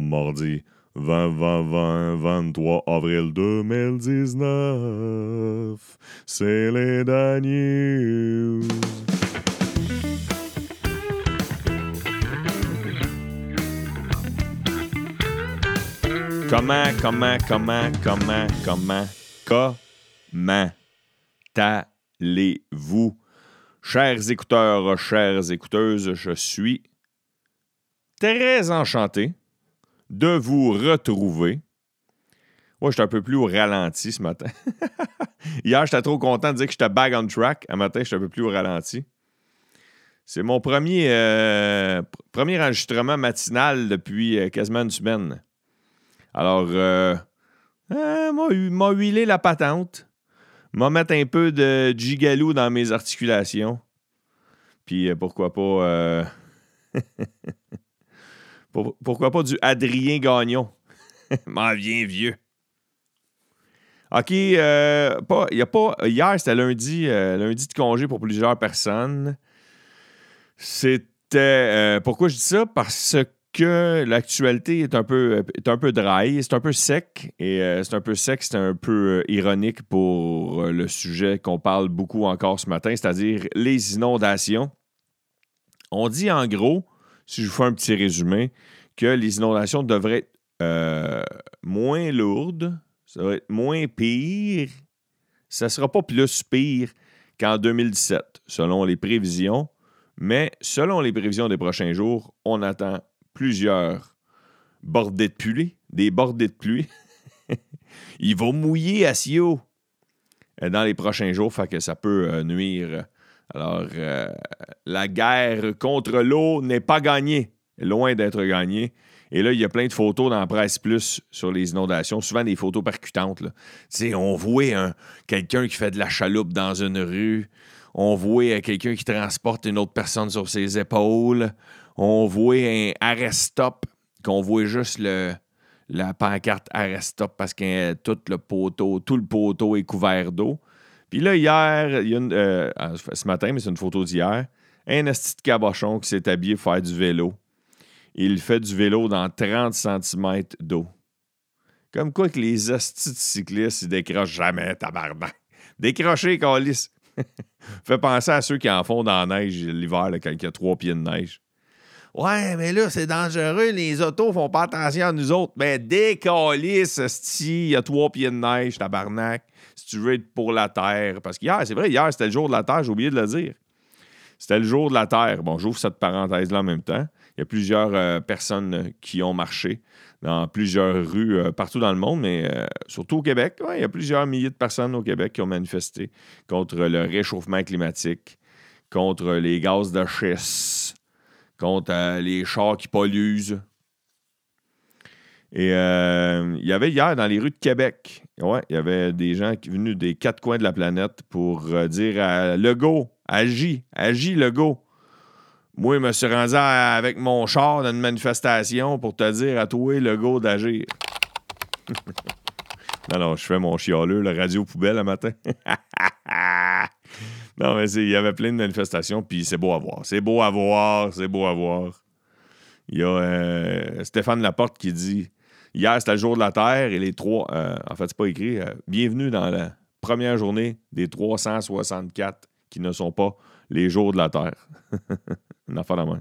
mardi 20, 20, 20, 23 avril 2019. C'est les Dan News. Comment, comment, comment, comment, comment, comment allez-vous? Chers écouteurs, chères écouteuses, je suis très enchanté de vous retrouver. Moi, j'étais un peu plus au ralenti ce matin. Hier, j'étais trop content de dire que j'étais back on track. Un matin, j'étais un peu plus au ralenti. C'est mon premier, euh, enregistrement matinal depuis euh, quasiment une semaine. Alors, euh, euh m'a huilé la patente. M'a mettre un peu de gigalou dans mes articulations. Puis pourquoi pas pourquoi pas du Adrien Gagnon? M'en viens vieux. OK, euh, pas, a pas, hier, c'était lundi, euh, lundi de congé pour plusieurs personnes. C'était. Euh, pourquoi je dis ça? Parce que l'actualité est un peu, est un peu dry, c'est un peu sec. Et c'est un peu sec, c'est un peu ironique pour le sujet qu'on parle beaucoup encore ce matin, c'est-à-dire les inondations. On dit en gros si je vous fais un petit résumé, que les inondations devraient être euh, moins lourdes, ça va être moins pire. Ça ne sera pas plus pire qu'en 2017, selon les prévisions. Mais selon les prévisions des prochains jours, on attend plusieurs bordées de pluie, des bordées de pluie. Il va mouiller à Sio euh, dans les prochains jours, que ça peut euh, nuire alors, la guerre contre l'eau n'est pas gagnée, loin d'être gagnée. Et là, il y a plein de photos dans presse plus sur les inondations, souvent des photos percutantes. On voit quelqu'un qui fait de la chaloupe dans une rue. On voit quelqu'un qui transporte une autre personne sur ses épaules. On voit un arrest-stop, qu'on voit juste la pancarte arrest-stop parce que tout le poteau, tout le poteau est couvert d'eau. Puis là, hier, y a euh, ah, ce matin, mais c'est une photo d'hier, un esti de cabochon qui s'est habillé pour faire du vélo. Il fait du vélo dans 30 cm d'eau. Comme quoi que les astis de cyclistes, ils décrochent jamais, tabarnak. Décrocher, calice. fait penser à ceux qui en font dans la neige l'hiver, quand il y a trois pieds de neige. Ouais, mais là, c'est dangereux, les autos font pas attention à nous autres. Mais décalisse, il y a trois pieds de neige, tabarnak si tu veux être pour la Terre. Parce qu'hier, c'est vrai, hier, c'était le jour de la Terre, j'ai oublié de le dire. C'était le jour de la Terre. Bon, j'ouvre cette parenthèse-là en même temps. Il y a plusieurs euh, personnes qui ont marché dans plusieurs rues euh, partout dans le monde, mais euh, surtout au Québec. il y a plusieurs milliers de personnes au Québec qui ont manifesté contre le réchauffement climatique, contre les gaz de schiste, contre les chars qui polluent, et euh, il y avait hier dans les rues de Québec, ouais, il y avait des gens qui venus des quatre coins de la planète pour euh, dire à Legault, agis, agis Legault. Moi, je me suis rendu avec mon char dans une manifestation pour te dire à toi, Legault, d'agir. non, non, je fais mon chialeux, la radio poubelle le matin. non, mais il y avait plein de manifestations, puis c'est beau à voir. C'est beau à voir, c'est beau à voir. Il y a euh, Stéphane Laporte qui dit Hier, c'était le jour de la Terre et les trois. Euh, en fait, c'est pas écrit. Euh, bienvenue dans la première journée des 364 qui ne sont pas les jours de la Terre. Une affaire de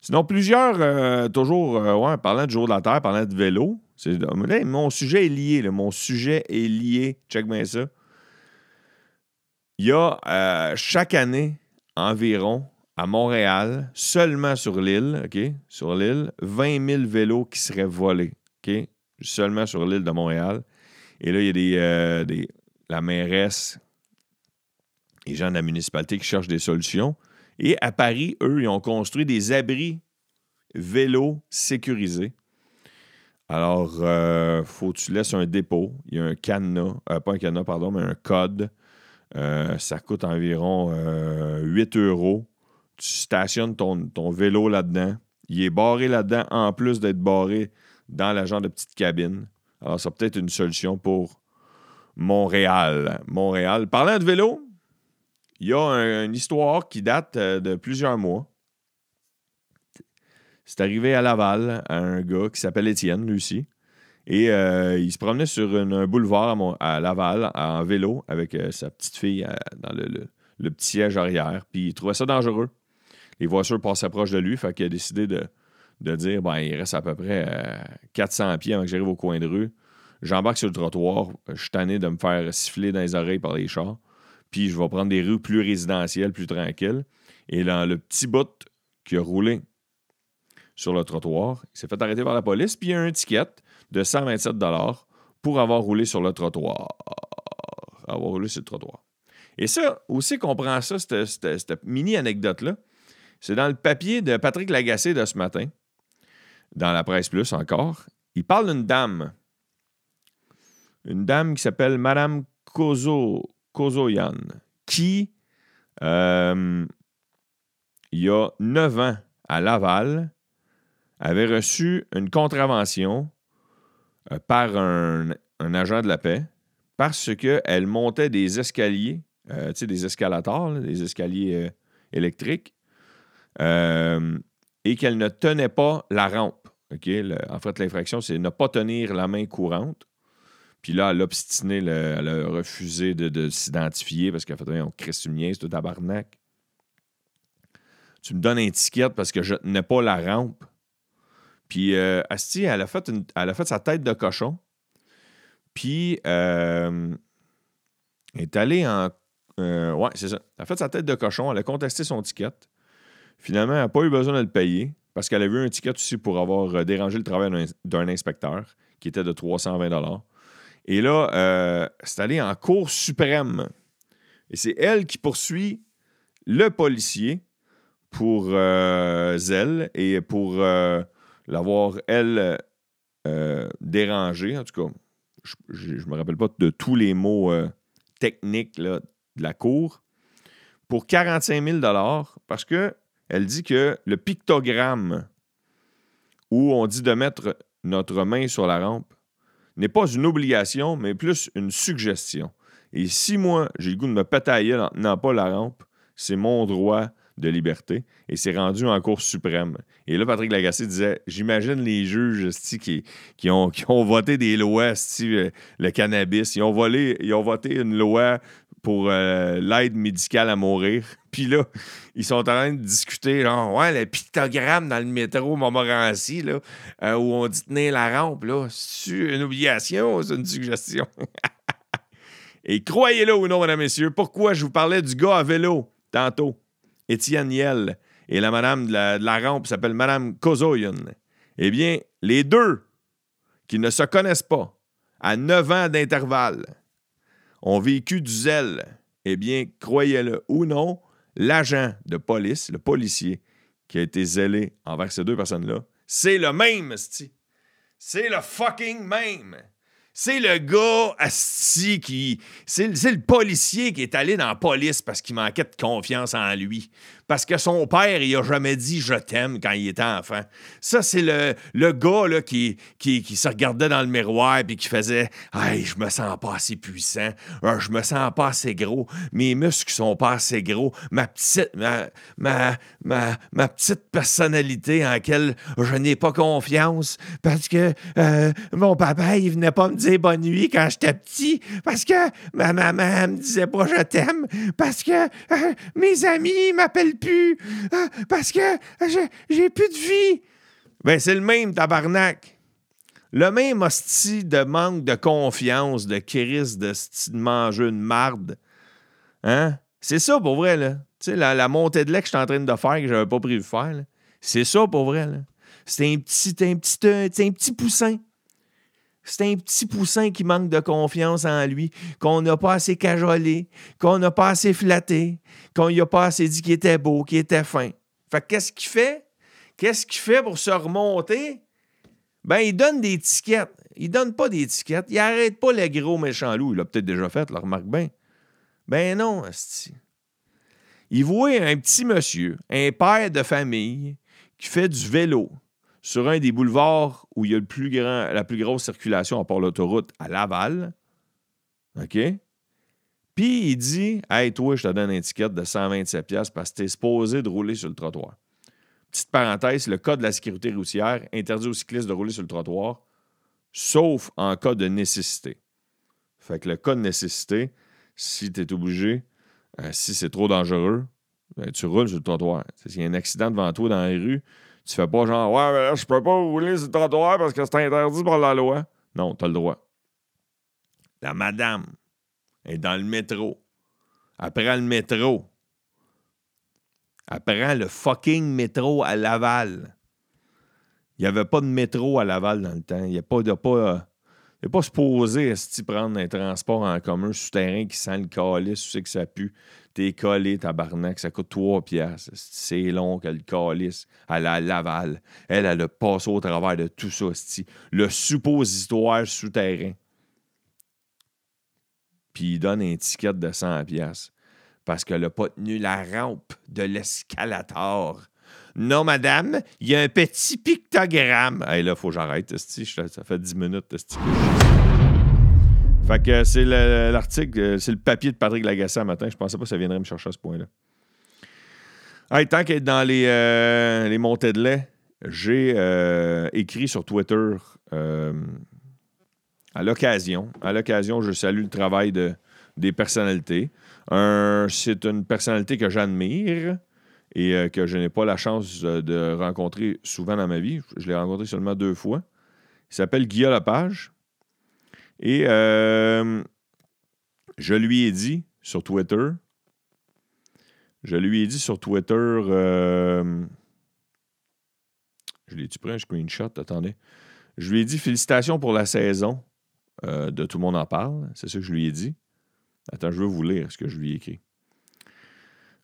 Sinon, plusieurs, euh, toujours, ouais, parlant du jour de la Terre, parlant de vélo, mon sujet est lié. mon sujet est lié. Check bien ça. Il y a chaque année environ à Montréal, seulement sur l'île, OK? Sur l'île, 20 000 vélos qui seraient volés, OK? Seulement sur l'île de Montréal. Et là, il y a des, euh, des, la mairesse, les gens de la municipalité qui cherchent des solutions. Et à Paris, eux, ils ont construit des abris vélos sécurisés. Alors, euh, faut que tu laisses un dépôt. Il y a un cadenas, euh, pas un cadenas, pardon, mais un code. ça coûte environ 8 euros tu stationnes ton, vélo là-dedans. Il est barré là-dedans en plus d'être barré dans la genre de petite cabine. Alors, ça peut être une solution pour Montréal. Montréal. Parlant de vélo, il y a une histoire qui date euh, de plusieurs mois. C'est arrivé à Laval, à un gars qui s'appelle Étienne, lui aussi. Et euh, il se promenait sur un boulevard à, à Laval en vélo avec euh, sa petite fille dans le, petit siège arrière. Puis il trouvait ça dangereux. Les voitures passaient proche de lui, fait qu'il a décidé de, de dire ben, il reste à peu près euh, 400 pieds avant que j'arrive au coin de rue. J'embarque sur le trottoir. Je suis tanné de me faire siffler dans les oreilles par les chars. Puis je vais prendre des rues plus résidentielles, plus tranquilles. Et dans le petit bout qui a roulé sur le trottoir, il s'est fait arrêter par la police, puis il y a un ticket de 127 pour avoir roulé sur le trottoir. Avoir roulé sur le trottoir. Et ça, aussi qu'on prend ça, cette, mini-anecdote-là, c'est dans le papier de Patrick Lagacé de ce matin, dans la presse plus encore. Il parle d'une dame. Une dame qui s'appelle Madame Kozo, Kozoyan, qui, euh, il y a neuf ans, à Laval, avait reçu une contravention euh, par un, agent de la paix parce qu'elle montait des escaliers, euh, des escalators, des escaliers électriques, et qu'elle ne tenait pas la rampe. En fait, l'infraction, c'est ne pas tenir la main courante. Puis là, elle a obstiné, le- elle a refusé de, de s'identifier parce qu'elle a fait on crisse une niaise, tout tabarnak. Tu me donnes un ticket parce que je tenais pas la rampe. Puis euh, Asti, elle a, fait une- elle a fait sa tête de cochon. Puis euh, elle est allée en. euh, ouais, c'est ça. Elle a fait sa tête de cochon, elle a contesté son ticket. Finalement, elle n'a pas eu besoin de le payer parce qu'elle a vu un ticket aussi pour avoir euh, dérangé le travail d'un inspecteur qui était de 320 Et là, euh, c'est allé en Cour suprême. Et c'est elle qui poursuit le policier pour euh, zèle et pour euh, l'avoir, elle, euh, dérangé. En tout cas, je ne me rappelle pas de tous les mots techniques de la Cour. Pour 45 000 parce que elle dit que le pictogramme où on dit de mettre notre main sur la rampe n'est pas une obligation, mais plus une suggestion. Et si moi, j'ai le goût de me péter en tenant pas la rampe, c'est mon droit de liberté. Et c'est rendu en Cour suprême. Et là, Patrick Lagacé disait J'imagine les juges qui, qui, ont, qui ont voté des lois, euh, le cannabis. Ils ont, volé, ils ont voté une loi pour euh, l'aide médicale à mourir. Puis là, ils sont en train de discuter, genre, ouais, le pictogramme dans le métro Montmorency, là, euh, où on dit tenir la rampe, là, c'est une obligation, c'est une suggestion? Et croyez-le ou non, mesdames et messieurs, pourquoi je vous parlais du gars à vélo tantôt, Étienne Niel, et la madame de la, rampe s'appelle Madame Kozoyan. Eh bien, les deux qui ne se connaissent pas, à 9 ans d'intervalle, ont vécu du zèle. Eh bien, croyez-le ou non, l'agent de police, le policier qui a été zélé envers ces deux personnes-là, c'est le même, esti. C'est le fucking même. C'est le gars asti qui. C'est le policier qui est allé dans la police parce qu'il manquait de confiance en lui. Parce que son père, il a jamais dit je t'aime quand il était enfant. Ça, c'est le, le gars là, qui, qui, se regardait dans le miroir et qui faisait Hey, je me sens pas assez puissant. Ah, je me sens pas assez gros. Mes muscles sont pas assez gros. Ma petite, ma, ma, ma, ma petite personnalité en laquelle je n'ai pas confiance parce que euh, mon papa, il venait pas me dire bonne nuit quand j'étais petit parce que ma maman me disait pas je t'aime parce que euh, mes amis m'appellent plus euh, parce que j'ai- j'ai plus de vie. Ben, c'est le même tabarnak. Le même hostie de manque de confiance, de crise, de de manger une marde. Hein? C'est ça pour vrai, là. Tu sais, la, montée de lait que je suis en train de faire, que j'avais pas prévu de faire. C'est ça pour vrai, là. C'est un petit, un petit, un petit poussin. C'est un petit poussin qui manque de confiance en lui, qu'on n'a pas assez cajolé, qu'on n'a pas assez flatté, qu'on n'y a pas assez dit qu'il était beau, qu'il était fin. Fait que qu'est-ce qu'il fait? Qu'est-ce qu'il fait pour se remonter? Ben, il donne des tickets. Il donne pas des tickets. Il arrête pas le gros méchant loup. Il l'a peut-être déjà fait, le remarque bien. Ben non, asti. Il voit un petit monsieur, un père de famille, qui fait du vélo sur un des boulevards où il y a la plus grosse circulation à part l'autoroute à Laval. OK? Puis il dit Hey, toi, je te donne un ticket de 127$ parce que t'es supposé de rouler sur le trottoir. petite parenthèse, le code de la sécurité routière interdit aux cyclistes de rouler sur le trottoir, sauf en cas de nécessité. Fait que le cas de nécessité, si tu es obligé, euh, si c'est trop dangereux, ben, tu roules sur le trottoir. S'il y a un accident devant toi dans la rue, tu fais pas genre Ouais, mais là, je peux pas rouler sur le trottoir parce que c'est interdit par la loi. Non, tu le droit. La madame est dans le métro. Elle le métro. Elle le fucking métro à Laval. Il n'y avait pas de métro à Laval dans le temps. Il n'y a pas de pas. N'est pas supposé si prendre un transport en commun souterrain qui sent le calice, tu sais que ça pue. T'es collé, tabarnak, ça coûte 3 piastres. C'est long que le calice à la Laval. Elle, elle a passé au travers de tout ça, le suppositoire souterrain. Puis il donne un ticket de 100 piastres parce qu'elle n'a pas tenu la rampe de l'escalator. Non, madame, il y a un petit pictogramme. Hey, là, faut que j'arrête, ça fait 10 minutes. Fait que c'est l'article, euh, c'est le papier de Patrick Lagacé matin. Je pensais pas que ça viendrait me chercher à ce point-là. Hey, tant qu'être dans les, euh, montées de lait, j'ai euh, écrit sur Twitter à l'occasion. À l'occasion, je salue le travail de, des personnalités. c'est une personnalité que j'admire et euh, que je n'ai pas la chance de rencontrer souvent dans ma vie. Je l'ai rencontré seulement deux fois. Il s'appelle Guillaume Lepage. Et euh, je lui ai dit sur Twitter, je lui ai dit sur Twitter, euh, je l'ai-tu pris un screenshot? Attendez. Je lui ai dit félicitations pour la saison de Tout le monde en parle. C'est ça que je lui ai dit. Attends, je veux vous lire ce que je lui ai écrit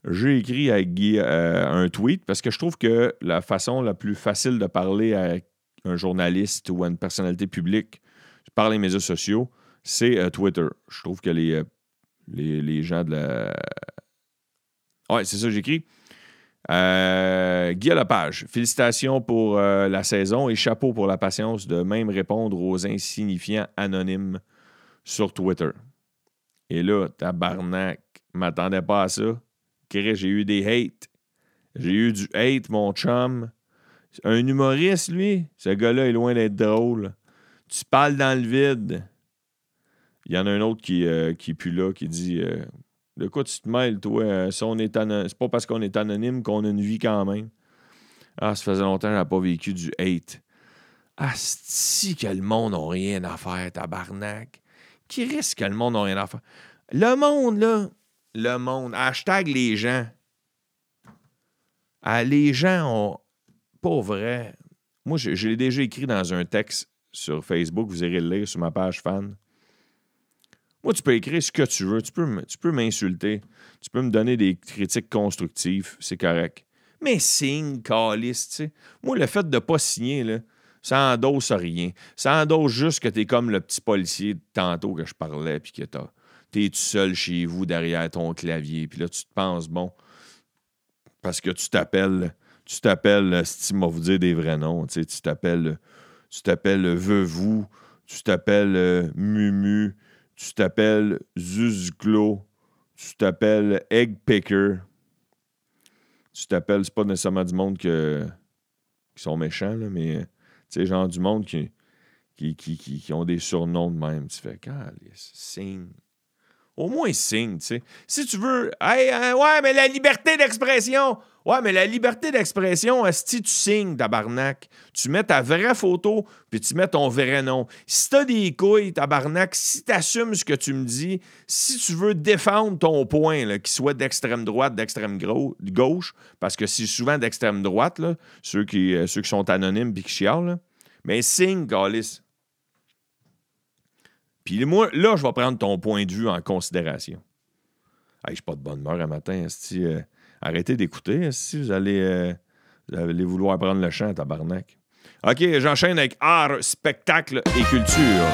j'ai écrit à Guy euh, un tweet parce que je trouve que la façon la plus facile de parler à un journaliste ou à une personnalité publique par les médias sociaux, c'est euh, Twitter. Je trouve que les, euh, les, gens de la. Ouais, c'est ça, j'écris. Euh, Guy Lepage, félicitations pour la saison et chapeau pour la patience de même répondre aux insignifiants anonymes sur Twitter. Et là, tabarnak, m'attendais pas à ça j'ai eu des hates. J'ai eu du hate, mon chum. Un humoriste, lui, ce gars-là est loin d'être drôle. Tu parles dans le vide. Il y en a un autre qui, euh, qui est plus là, qui dit euh, De quoi tu te mêles, toi euh, C'est pas parce qu'on est anonyme qu'on a une vie quand même. Ah, ça faisait longtemps que j'ai pas vécu du hate. Ah, si que le monde n'a rien à faire, tabarnak. Qui risque que le monde n'a rien à faire? Le monde, là, le monde. Hashtag les gens. Ah, les gens ont. Pas vrai. Moi, je, l'ai déjà écrit dans un texte sur Facebook. Vous irez le lire sur ma page fan. Moi, tu peux écrire ce que tu veux. Tu peux, m'insulter. Tu peux me donner des critiques constructives. C'est correct. Mais signe, calice, tu sais. Moi, le fait de ne pas signer, là, ça endosse rien. Ça endosse juste que tu es comme le petit policier tantôt que je parlais, puis que t'as tu es tout seul chez vous derrière ton clavier, puis là, tu te penses, bon, parce que tu t'appelles, tu t'appelles, si vous dire des vrais noms, tu t'appelles, tu t'appelles Veuvou, tu t'appelles euh, Mumu, tu t'appelles Zuzglo, tu t'appelles Egg Picker, tu t'appelles, c'est pas nécessairement du monde que, qui sont méchants, mais tu sais, genre du monde qui, qui, qui, qui, ont des surnoms de même. Tu fais, signe au moins signe, tu sais. Si tu veux, hey, hein, ouais, mais la liberté d'expression. Ouais, mais la liberté d'expression, si tu signes, tabarnak, tu mets ta vraie photo, puis tu mets ton vrai nom. Si t'as des couilles, tabarnak, si t'assumes ce que tu me dis, si tu veux défendre ton point, qu'il soit d'extrême droite, d'extrême gauche, parce que c'est souvent d'extrême droite, ceux, qui, euh, ceux qui sont anonymes puis qui mais signe, Gaulis. Moi, là, je vais prendre ton point de vue en considération. Je je suis pas de bonne humeur un matin. Euh, arrêtez d'écouter. Si vous allez, euh, vous allez vouloir prendre le champ, tabarnak. OK, j'enchaîne avec art, spectacle et culture.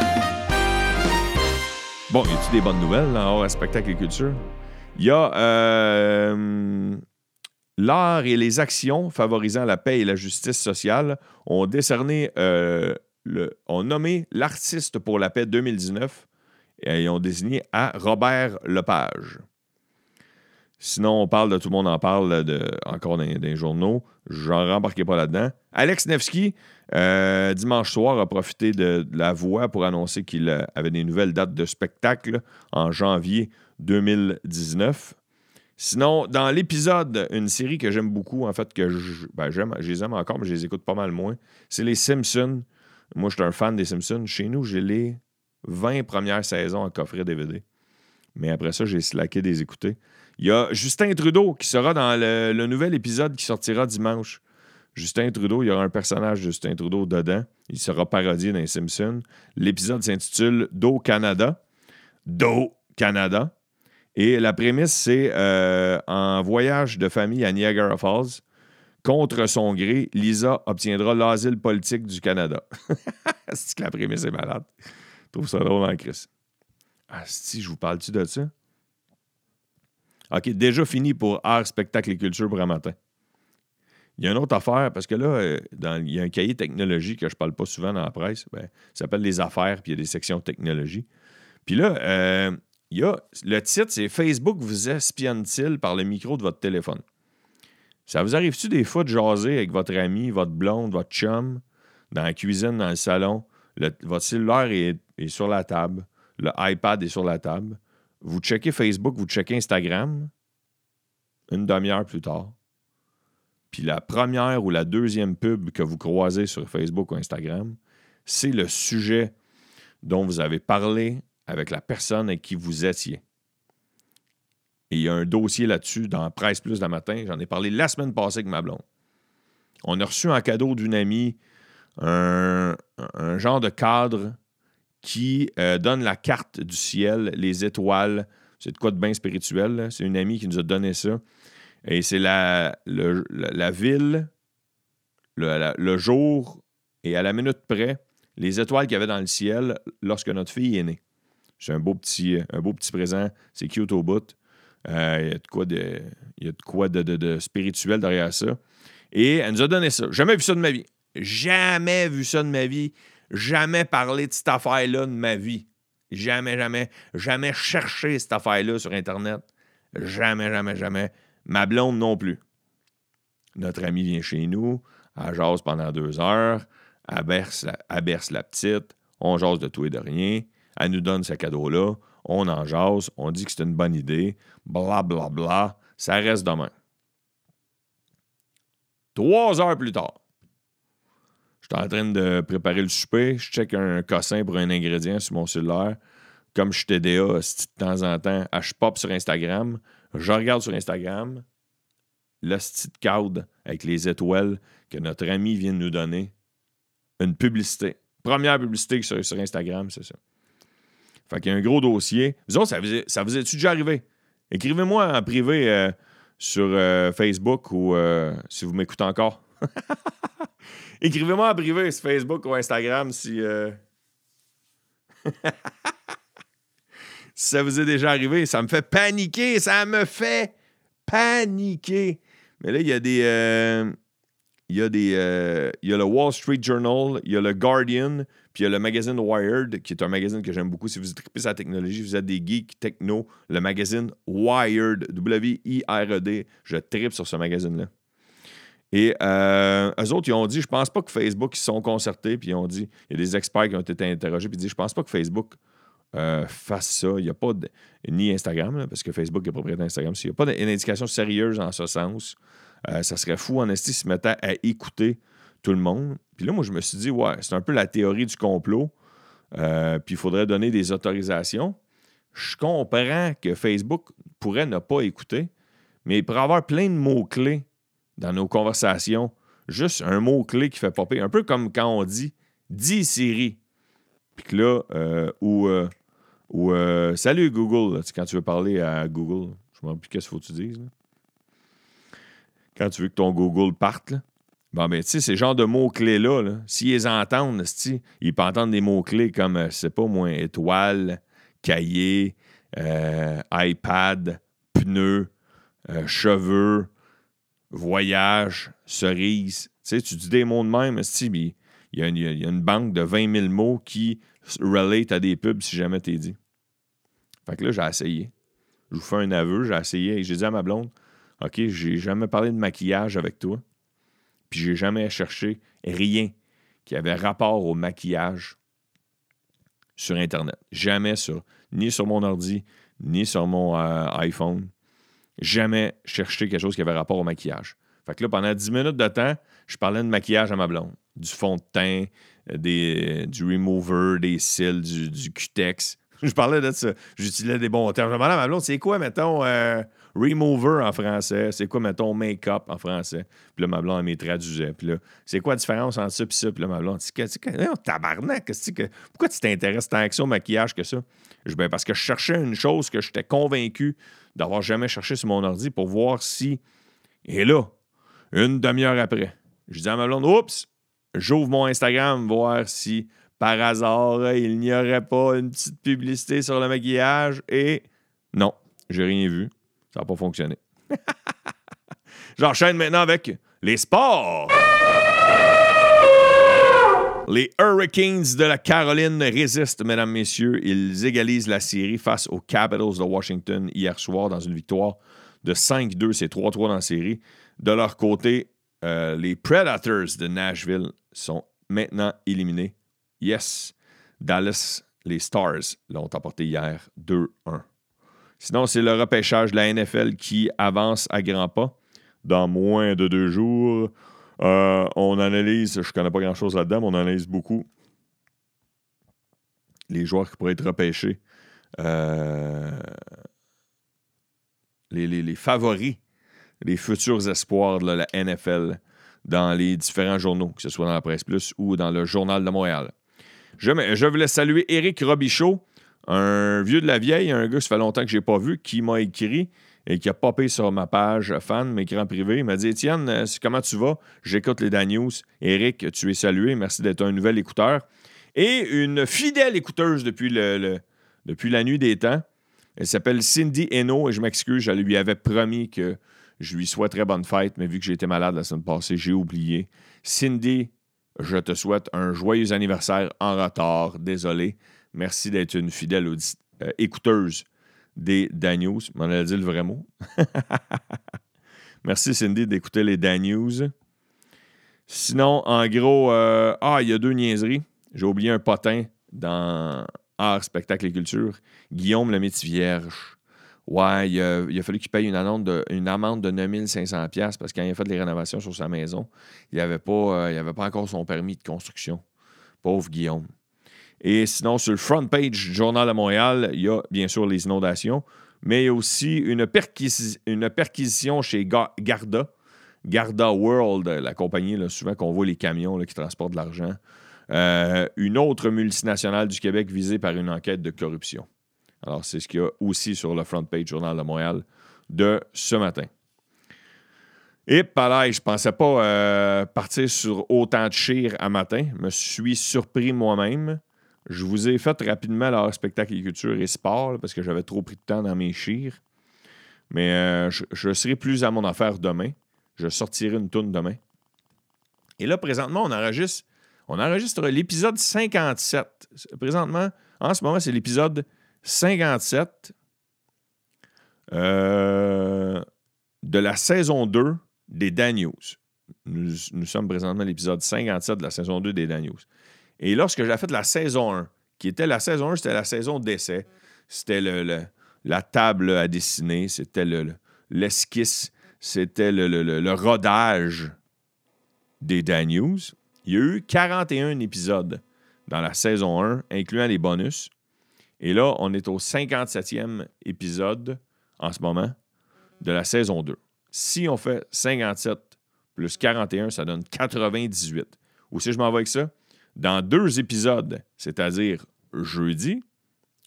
Bon, y a-t-il des bonnes nouvelles en art, spectacle et culture? Il y a euh, l'art et les actions favorisant la paix et la justice sociale ont décerné ont nommé l'artiste pour la paix 2019 et ils ont désigné à Robert Lepage. Sinon, on parle de tout le monde en parle encore dans, les journaux. J'en rembarquais pas là-dedans. Alex Nevsky, euh, dimanche soir, a profité de, la voix pour annoncer qu'il euh, avait des nouvelles dates de spectacle en janvier 2019. Sinon, dans l'épisode, une série que j'aime beaucoup, en fait, que ben, je les aime encore, mais je les écoute pas mal moins, c'est les Simpsons. Moi, je suis un fan des Simpsons. Chez nous, j'ai les 20 premières saisons en coffret DVD. Mais après ça, j'ai slacké des écouter. Il y a Justin Trudeau qui sera dans le, nouvel épisode qui sortira dimanche. Justin Trudeau, il y aura un personnage Justin Trudeau dedans. Il sera parodié dans les Simpsons. L'épisode s'intitule Do Canada. Do Canada. Et la prémisse, c'est euh, en voyage de famille à Niagara Falls. Contre son gré, Lisa obtiendra l'asile politique du Canada. c'est que la prémisse est malade. Je trouve ça drôle en Chris? Ah, si, je vous parle-tu de ça? OK, déjà fini pour art, spectacle et culture pour un matin. Il y a une autre affaire, parce que là, euh, il y a un cahier technologie que je ne parle pas souvent dans la presse. Ben, ça s'appelle Les Affaires, puis il y a des sections technologie. Puis là, euh, il y a, le titre, c'est Facebook vous espionne-t-il par le micro de votre téléphone? Ça vous arrive-tu des fois de jaser avec votre ami, votre blonde, votre chum, dans la cuisine, dans le salon? votre cellulaire est, est sur la table, le iPad est sur la table vous checkez Facebook, vous checkez Instagram, une demi-heure plus tard. Puis la première ou la deuxième pub que vous croisez sur Facebook ou Instagram, c'est le sujet dont vous avez parlé avec la personne avec qui vous étiez. Et il y a un dossier là-dessus dans Presse Plus la matin. J'en ai parlé la semaine passée avec ma blonde. On a reçu un cadeau d'une amie un, genre de cadre qui euh, donne la carte du ciel, les étoiles. C'est de quoi de bien spirituel. C'est une amie qui nous a donné ça. Et c'est la, la, ville, le, jour et à la minute près, les étoiles qu'il y avait dans le ciel lorsque notre fille est née. C'est un beau petit, un beau petit présent. C'est cute au bout. Euh, il y a de quoi, de, il y a de, quoi de, spirituel derrière ça. Et elle nous a donné ça. Jamais vu ça de ma vie. Jamais vu ça de ma vie jamais parlé de cette affaire-là de ma vie. Jamais, jamais, jamais cherché cette affaire-là sur Internet. Jamais, jamais, jamais. Ma blonde non plus. Notre ami vient chez nous, elle jase pendant deux heures, elle berce, la, berce la petite, on jase de tout et de rien, elle nous donne ce cadeau-là, on en jase, on dit que c'est une bonne idée, bla bla bla, ça reste demain. Trois heures plus tard, je suis en train de préparer le souper, je check un cossin pour un ingrédient sur mon cellulaire. Comme je suis TDA de temps en temps, je pop sur Instagram, je regarde sur Instagram le petit code avec les étoiles que notre ami vient de nous donner. Une publicité. Première publicité sur, sur Instagram, c'est ça. Fait qu'il y a un gros dossier. Vous autres, ça vous, est-tu déjà arrivé? Écrivez-moi en privé euh, sur euh, Facebook ou euh, si vous m'écoutez encore. Écrivez-moi en privé sur Facebook ou Instagram si, si ça vous est déjà arrivé. Ça me fait paniquer. Ça me fait paniquer. Mais là, il y a des. Il y a des. Il y a le Wall Street Journal, il y a le Guardian, puis il y a le magazine Wired, qui est un magazine que j'aime beaucoup. Si vous tripez la technologie, vous êtes des geeks techno, le magazine Wired, W-I-R-E-D. Je tripe sur ce magazine-là. Et euh, eux autres, ils ont dit, je pense pas que Facebook, ils sont concertés, puis ils ont dit, il y a des experts qui ont été interrogés, puis ils disent, je pense pas que Facebook euh, fasse ça. Il n'y a pas de, ni Instagram, parce que Facebook est propriétaire d'Instagram. Il n'y a pas d'indication sérieuse en ce sens. Euh, ça serait fou, en esti, se mettre à écouter tout le monde. Puis là, moi, je me suis dit, ouais, c'est un peu la théorie du complot. Euh, puis il faudrait donner des autorisations. Je comprends que Facebook pourrait ne pas écouter, mais il pourrait avoir plein de mots-clés dans nos conversations, juste un mot-clé qui fait popper. Un peu comme quand on dit Dis Siri. Puis que là, euh, ou, euh, ou euh, Salut Google, quand tu veux parler à Google. Je me rappelle plus qu'est-ce qu'il faut que tu dises. Quand tu veux que ton Google parte. Là. Bon, ben, tu sais, ces genres de mots-clés-là, s'ils entendent, ils peuvent entendre des mots-clés comme, c'est pas moi, étoile, cahier, iPad, pneus, cheveux, voyage, cerise. Tu sais, tu dis des mots de même, il y, a une, y a une banque de 20 000 mots qui relate à des pubs si jamais t'es dit. Fait que là, j'ai essayé. Je vous fais un aveu, j'ai essayé, j'ai dit à ma blonde, OK, j'ai jamais parlé de maquillage avec toi, puis j'ai jamais cherché rien qui avait rapport au maquillage sur Internet. Jamais sur, ni sur mon ordi, ni sur mon euh, iPhone. Jamais cherché quelque chose qui avait rapport au maquillage. Fait que là, pendant 10 minutes de temps, je parlais de maquillage à ma blonde. Du fond de teint, euh, des, du remover, des cils, du, du cutex. Je parlais de ça. J'utilisais des bons termes. Je demandais à ma blonde, c'est quoi, mettons, euh, remover en français? C'est quoi, mettons, make-up en français? Puis là, ma blonde, elle m'y traduisait. Puis là, c'est quoi la différence entre ça et ça? Puis là, ma blonde, dit, tabarnak, que, pourquoi tu t'intéresses tant que ça au maquillage que ça? Je, ben, parce que je cherchais une chose que j'étais convaincu d'avoir jamais cherché sur mon ordi pour voir si. Et là, une demi-heure après, je dis à ma blonde, oups, j'ouvre mon Instagram, voir si par hasard, il n'y aurait pas une petite publicité sur le maquillage et non, j'ai rien vu. Ça n'a pas fonctionné. J'enchaîne maintenant avec les sports. Les Hurricanes de la Caroline résistent, mesdames, messieurs. Ils égalisent la série face aux Capitals de Washington hier soir dans une victoire de 5-2. C'est 3-3 dans la série. De leur côté, euh, les Predators de Nashville sont maintenant éliminés Yes, Dallas, les Stars l'ont emporté hier 2-1. Sinon, c'est le repêchage de la NFL qui avance à grands pas. Dans moins de deux jours, euh, on analyse, je ne connais pas grand-chose là-dedans, mais on analyse beaucoup les joueurs qui pourraient être repêchés. Euh, les, favoris, les futurs espoirs de la NFL dans les différents journaux, que ce soit dans la presse plus ou dans le Journal de Montréal. Je, voulais saluer Éric Robichaud, un vieux de la vieille, un gars, ça fait longtemps que je n'ai pas vu, qui m'a écrit et qui a popé sur ma page fan, m'écrit en privé. Il m'a dit Étienne, euh, comment tu vas? J'écoute les Dan News. Éric, tu es salué. Merci d'être un nouvel écouteur. Et une fidèle écouteuse depuis, la nuit des temps. Elle s'appelle Cindy Eno et je m'excuse, je lui avais promis que je lui souhaiterais bonne fête, mais vu que j'ai été malade la semaine passée, j'ai oublié. Cindy, je te souhaite un joyeux anniversaire en retard. Désolé. Merci d'être une fidèle euh, écouteuse des Dan News. M'en a dit le vrai mot? Merci Cindy d'écouter les Dan. Sinon, en gros, euh, ah, il y a deux niaiseries. J'ai oublié un potin dans Art, Spectacle et Culture. Guillaume le métier vierge. Ouais, il a, fallu qu'il paye une amende de, une amende de 9500$ parce qu'il a fait des rénovations sur sa maison, il n'avait euh, pas encore son permis de construction. Pauvre Guillaume. Et sinon, sur le front page du Journal de Montréal, il y a bien sûr les inondations, mais il y a aussi une, perquisition chez Garda, Garda World, la compagnie, là, souvent qu'on voit les camions qui transportent de l'argent. Euh, une autre multinationale du Québec visée par une enquête de corruption. Alors, c'est ce qu'il y a aussi sur le front page Journal de Montréal de ce matin. Et pareil, je ne pensais pas euh, partir sur autant de chires à matin. Je me suis surpris moi-même. Je vous ai fait rapidement leur spectacle et culture et sport parce que j'avais trop pris de temps dans mes chires. Mais euh, je, serai plus à mon affaire demain. Je sortirai une tourne demain. Et là, présentement, on enregistre, l'épisode 57. Présentement, en ce moment, c'est l'épisode 57 euh, de la saison 2 des Dan News. Nous, sommes présentement à l'épisode 57 de la saison 2 des Dan News. Et lorsque j'ai fait la saison 1, qui était la saison 1, c'était la saison d'essai. C'était le, la table à dessiner, c'était l'esquisse, c'était le, rodage des Dan News. Il y a eu 41 épisodes dans la saison 1, incluant les bonus. Et là, on est au 57e épisode en ce moment de la saison 2. Si on fait 57 plus 41, ça donne 98. Ou si je m'en vais avec ça, dans deux épisodes, c'est-à-dire jeudi,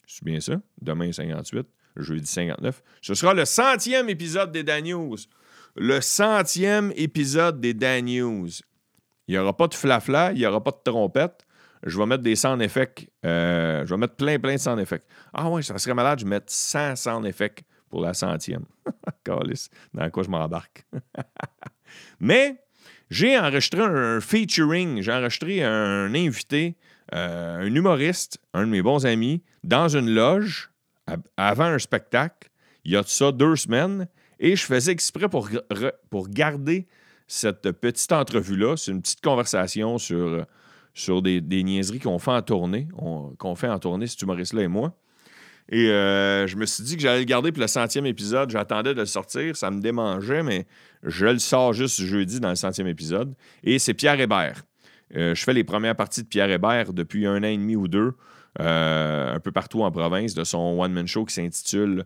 c'est bien ça, demain 58, jeudi 59, ce sera le centième épisode des Dan News. Le centième épisode des Dan News. Il n'y aura pas de flafla, il n'y aura pas de trompette je vais mettre des sound effects. Euh, je vais mettre plein, plein de sound effects. Ah oui, ça serait malade, je vais mettre 100 sound effects pour la centième. dans quoi je m'embarque? Mais j'ai enregistré un featuring, j'ai enregistré un invité, euh, un humoriste, un de mes bons amis, dans une loge avant un spectacle. il y a de ça deux semaines. Et je faisais exprès pour, pour garder cette petite entrevue-là. C'est une petite conversation sur, sur des, niaiseries qu'on fait en tournée, qu'on fait en tournée, cet humoriste-là et moi. Et euh, je me suis dit que j'allais le garder pour le centième épisode. J'attendais de le sortir. Ça me démangeait, mais je le sors juste jeudi dans le centième épisode. Et c'est Pierre Hébert. Euh, je fais les premières parties de Pierre Hébert depuis un an et demi ou deux, euh, un peu partout en province, de son one-man show qui s'intitule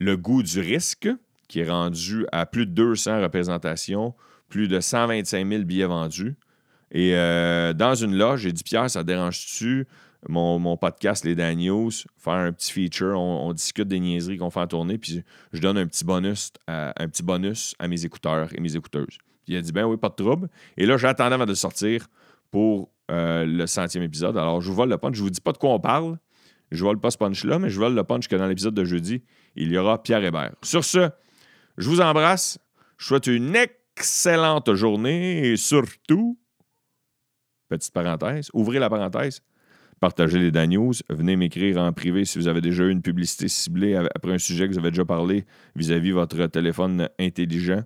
Le goût du risque, qui est rendu à plus de 200 représentations, plus de 125 000 billets vendus. Et dans une loge, j'ai dit Pierre, ça dérange-tu mon, podcast, les Dan News, faire un petit feature. On, discute des niaiseries qu'on fait en tournée, puis je donne un petit bonus à, un petit bonus à mes écouteurs et mes écouteuses. il a dit ben oui, pas de trouble. Et là, j'attendais avant de sortir pour euh, le centième épisode. Alors, je vous vole le punch. Je vous dis pas de quoi on parle. Je vole pas ce punch-là, mais je vole le punch que dans l'épisode de jeudi, il y aura Pierre Hébert. Sur ce, je vous embrasse. Je souhaite une excellente journée et surtout, petite parenthèse, ouvrez la parenthèse, partagez les Dan News. Venez m'écrire en privé si vous avez déjà eu une publicité ciblée après un sujet que vous avez déjà parlé vis-à-vis votre téléphone intelligent.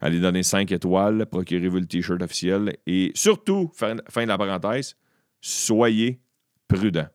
Allez donner 5 étoiles, procurez-vous le T-shirt officiel et surtout, fin de la parenthèse, soyez prudents.